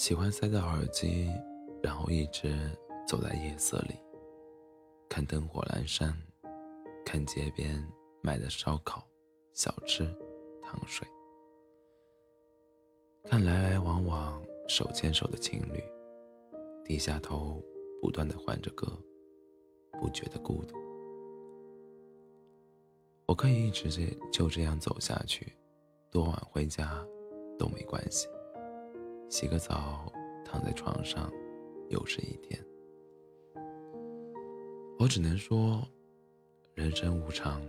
喜欢塞着耳机，然后一直走在夜色里，看灯火阑珊，看街边卖的烧烤、小吃、糖水，看来来往往手牵手的情侣，低下头不断的换着歌，不觉得孤独。我可以一直这就这样走下去，多晚回家都没关系。洗个澡，躺在床上，又是一天。我只能说，人生无常，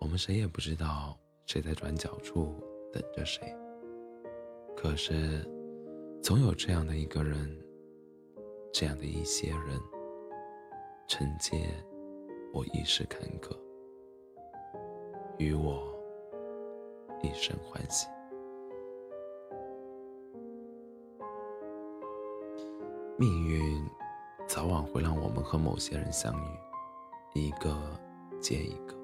我们谁也不知道谁在转角处等着谁。可是，总有这样的一个人，这样的一些人，承接我一世坎坷，与我一生欢喜。命运早晚会让我们和某些人相遇，一个接一个，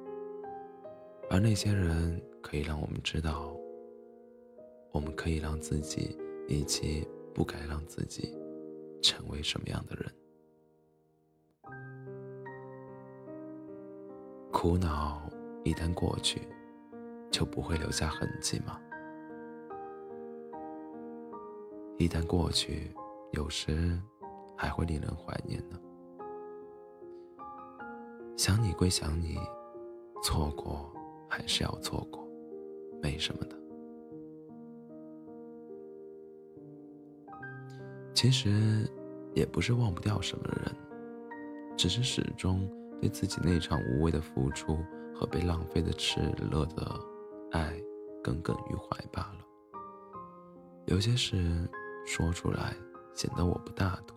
而那些人可以让我们知道，我们可以让自己以及不该让自己成为什么样的人。苦恼一旦过去，就不会留下痕迹吗？一旦过去。有时还会令人怀念呢。想你归想你，错过还是要错过，没什么的。其实也不是忘不掉什么人，只是始终对自己那场无谓的付出和被浪费的炽热的爱耿耿于怀罢了。有些事说出来。显得我不大度，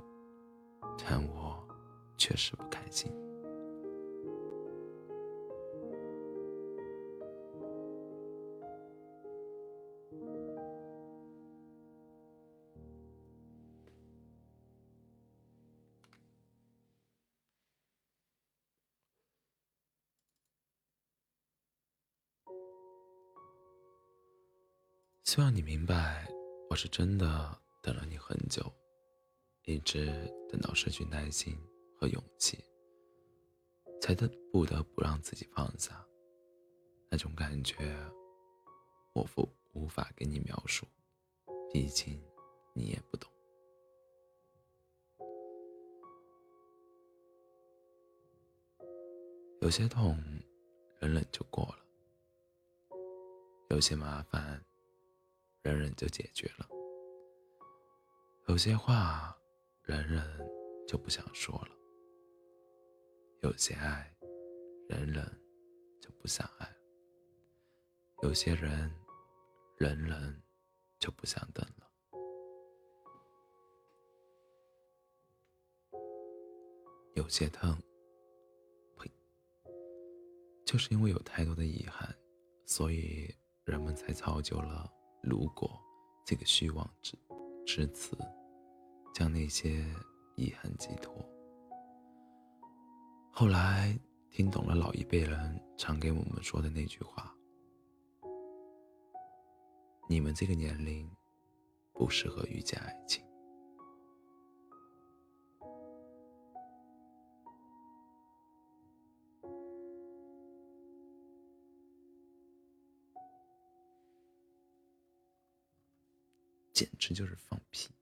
但我确实不开心。希望你明白，我是真的等了你很久。一直等到失去耐心和勇气，才得不得不让自己放下。那种感觉，我无无法给你描述，毕竟你也不懂。有些痛，忍忍就过了；有些麻烦，忍忍就解决了；有些话。忍忍就不想说了，有些爱，忍忍就不想爱；有些人，忍忍就不想等了；有些疼，呸，就是因为有太多的遗憾，所以人们才造就了“如果”这个虚妄之之词。将那些遗憾寄托。后来听懂了老一辈人常给我们说的那句话：“你们这个年龄不适合遇见爱情。”简直就是放屁！